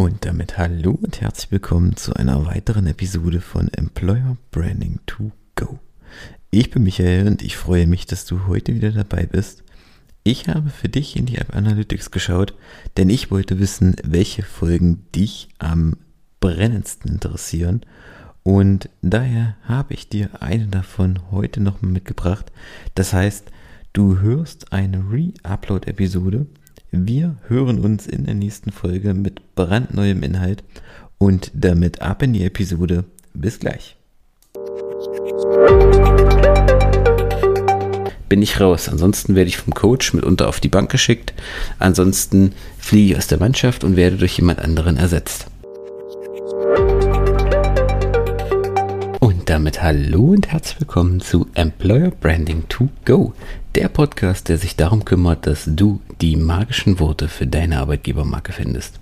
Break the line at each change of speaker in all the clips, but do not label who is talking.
Und damit hallo und herzlich willkommen zu einer weiteren Episode von Employer Branding to Go. Ich bin Michael und ich freue mich, dass du heute wieder dabei bist. Ich habe für dich in die App Analytics geschaut, denn ich wollte wissen, welche Folgen dich am brennendsten interessieren. Und daher habe ich dir eine davon heute nochmal mitgebracht. Das heißt, du hörst eine Re-Upload-Episode wir hören uns in der nächsten Folge mit brandneuem Inhalt und damit ab in die Episode. Bis gleich. Bin ich raus. Ansonsten werde ich vom Coach mitunter auf die Bank geschickt. Ansonsten fliege ich aus der Mannschaft und werde durch jemand anderen ersetzt. Und damit hallo und herzlich willkommen zu Employer Branding to Go, der Podcast, der sich darum kümmert, dass du die magischen Worte für deine Arbeitgebermarke findest.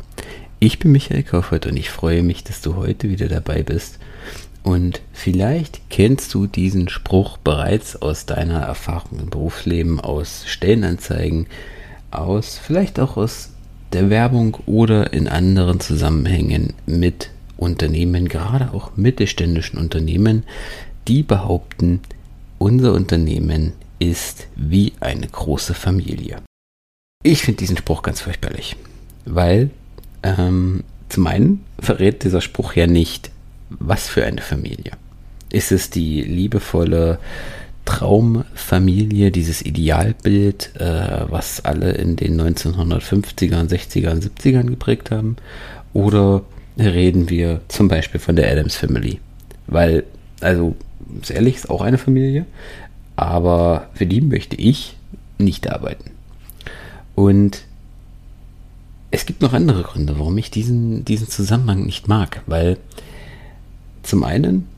Ich bin Michael Kaufert und ich freue mich, dass du heute wieder dabei bist. Und vielleicht kennst du diesen Spruch bereits aus deiner Erfahrung im Berufsleben, aus Stellenanzeigen, aus vielleicht auch aus der Werbung oder in anderen Zusammenhängen mit Unternehmen, gerade auch mittelständischen Unternehmen, die behaupten, unser Unternehmen ist wie eine große Familie. Ich finde diesen Spruch ganz fürchterlich, weil ähm, zum einen verrät dieser Spruch ja nicht, was für eine Familie. Ist es die liebevolle Traumfamilie, dieses Idealbild, äh, was alle in den 1950ern, 60ern, 70ern geprägt haben? Oder reden wir zum Beispiel von der Adams Family? Weil, also, ist ehrlich, ist auch eine Familie, aber für die möchte ich nicht arbeiten. Und es gibt noch andere Gründe, warum ich diesen, diesen Zusammenhang nicht mag, weil zum einen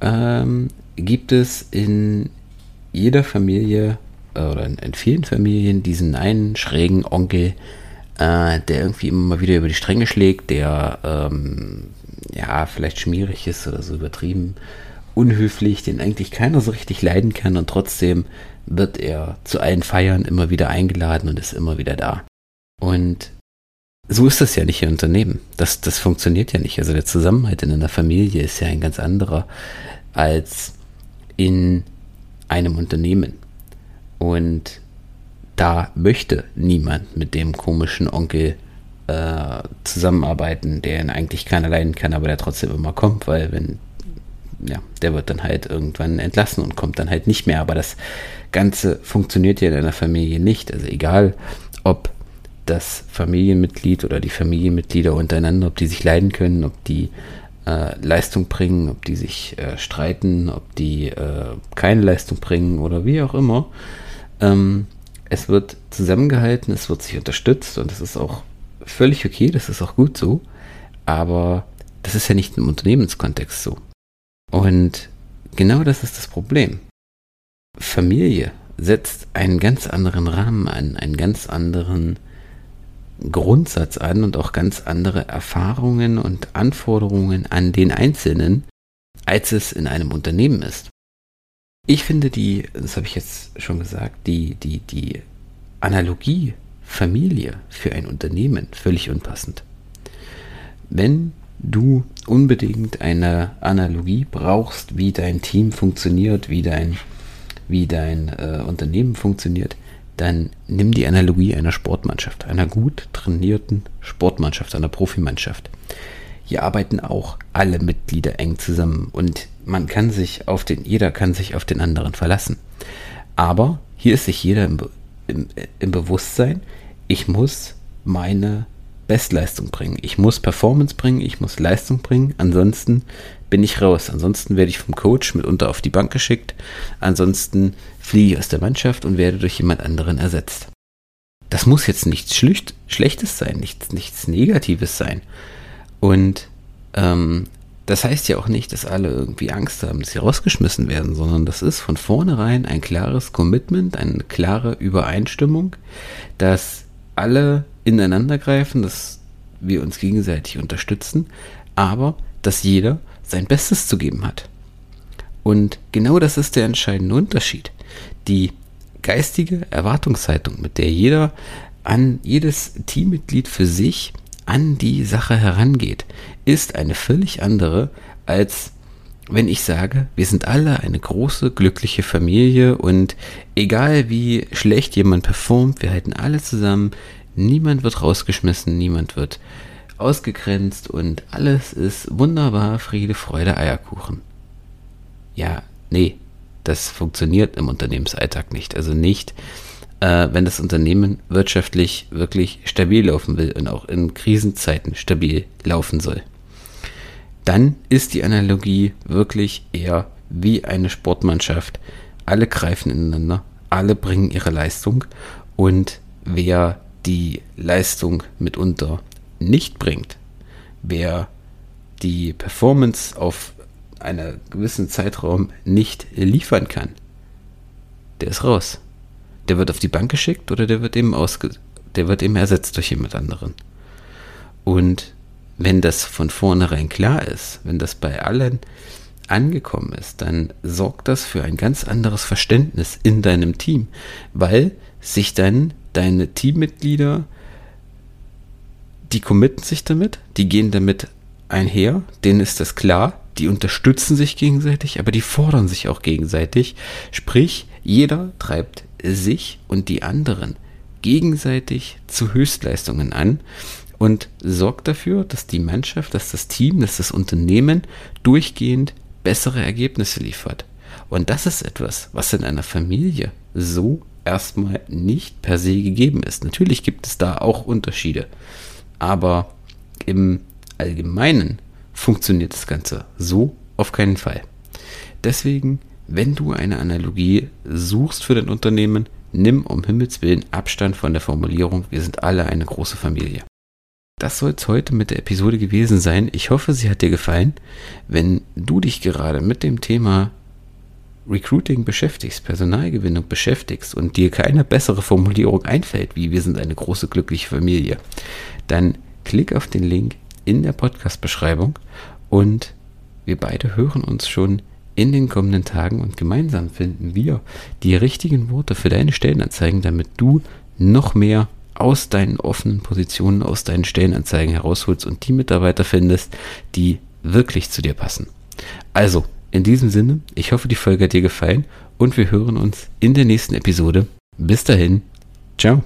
ähm, gibt es in jeder Familie äh, oder in, in, vielen Familien diesen einen schrägen Onkel, äh, der irgendwie immer mal wieder über die Stränge schlägt, der ähm, ja vielleicht schmierig ist oder so übertrieben unhöflich, den eigentlich keiner so richtig leiden kann und trotzdem wird er zu allen Feiern immer wieder eingeladen und ist immer wieder da. Und so ist das ja nicht im Unternehmen. Das, das funktioniert ja nicht. Also der Zusammenhalt in einer Familie ist ja ein ganz anderer als in einem Unternehmen. Und da möchte niemand mit dem komischen Onkel äh, zusammenarbeiten, der ihn eigentlich keiner leiden kann, aber der trotzdem immer kommt, weil wenn ja, der wird dann halt irgendwann entlassen und kommt dann halt nicht mehr. Aber das Ganze funktioniert ja in einer Familie nicht. Also egal, ob das Familienmitglied oder die Familienmitglieder untereinander, ob die sich leiden können, ob die äh, Leistung bringen, ob die sich äh, streiten, ob die äh, keine Leistung bringen oder wie auch immer. Ähm, es wird zusammengehalten, es wird sich unterstützt und das ist auch völlig okay, das ist auch gut so. Aber das ist ja nicht im Unternehmenskontext so. Und genau das ist das Problem. Familie setzt einen ganz anderen Rahmen an, einen ganz anderen Grundsatz an und auch ganz andere Erfahrungen und Anforderungen an den Einzelnen, als es in einem Unternehmen ist. Ich finde die, das habe ich jetzt schon gesagt, die, die, die Analogie Familie für ein Unternehmen völlig unpassend. Wenn du unbedingt eine Analogie brauchst, wie dein Team funktioniert, wie dein, wie dein äh, Unternehmen funktioniert, dann nimm die Analogie einer Sportmannschaft, einer gut trainierten Sportmannschaft, einer Profimannschaft. Hier arbeiten auch alle Mitglieder eng zusammen und man kann sich auf den, jeder kann sich auf den anderen verlassen. Aber hier ist sich jeder im, im, im Bewusstsein, ich muss meine Bestleistung bringen. Ich muss Performance bringen, ich muss Leistung bringen, ansonsten bin ich raus. Ansonsten werde ich vom Coach mitunter auf die Bank geschickt, ansonsten fliege ich aus der Mannschaft und werde durch jemand anderen ersetzt. Das muss jetzt nichts Schlicht, Schlechtes sein, nichts, nichts Negatives sein. Und ähm, das heißt ja auch nicht, dass alle irgendwie Angst haben, dass sie rausgeschmissen werden, sondern das ist von vornherein ein klares Commitment, eine klare Übereinstimmung, dass alle ineinander greifen, dass wir uns gegenseitig unterstützen, aber dass jeder sein Bestes zu geben hat. Und genau das ist der entscheidende Unterschied. Die geistige Erwartungshaltung, mit der jeder an jedes Teammitglied für sich an die Sache herangeht, ist eine völlig andere, als wenn ich sage, wir sind alle eine große, glückliche Familie und egal wie schlecht jemand performt, wir halten alle zusammen, niemand wird rausgeschmissen, niemand wird ausgegrenzt und alles ist wunderbar, Friede, Freude, Eierkuchen. Ja, nee, das funktioniert im Unternehmensalltag nicht. Also nicht, äh, wenn das Unternehmen wirtschaftlich wirklich stabil laufen will und auch in Krisenzeiten stabil laufen soll. Dann ist die Analogie wirklich eher wie eine Sportmannschaft. Alle greifen ineinander, alle bringen ihre Leistung und wer die Leistung mitunter nicht bringt, wer die Performance auf einen gewissen Zeitraum nicht liefern kann, der ist raus. Der wird auf die Bank geschickt oder der wird eben ausge der wird eben ersetzt durch jemand anderen. Und wenn das von vornherein klar ist, wenn das bei allen angekommen ist, dann sorgt das für ein ganz anderes Verständnis in deinem Team, weil sich dann deine Teammitglieder, die committen sich damit, die gehen damit einher, denen ist das klar, die unterstützen sich gegenseitig, aber die fordern sich auch gegenseitig. Sprich, jeder treibt sich und die anderen gegenseitig zu Höchstleistungen an und sorgt dafür, dass die Mannschaft, dass das Team, dass das Unternehmen durchgehend bessere Ergebnisse liefert. Und das ist etwas, was in einer Familie so erstmal nicht per se gegeben ist. Natürlich gibt es da auch Unterschiede, aber im Allgemeinen funktioniert das Ganze so auf keinen Fall. Deswegen, wenn du eine Analogie suchst für dein Unternehmen, nimm um Himmels Willen Abstand von der Formulierung, wir sind alle eine große Familie. Das soll es heute mit der Episode gewesen sein. Ich hoffe, sie hat dir gefallen. Wenn du dich gerade mit dem Thema Recruiting beschäftigst, Personalgewinnung beschäftigst und dir keine bessere Formulierung einfällt, wie wir sind eine große glückliche Familie, dann klick auf den Link in der Podcast-Beschreibung und wir beide hören uns schon in den kommenden Tagen und gemeinsam finden wir die richtigen Worte für deine Stellenanzeigen, damit du noch mehr aus deinen offenen Positionen, aus deinen Stellenanzeigen herausholst und die Mitarbeiter findest, die wirklich zu dir passen. Also, in diesem Sinne, ich hoffe, die Folge hat dir gefallen und wir hören uns in der nächsten Episode. Bis dahin, ciao.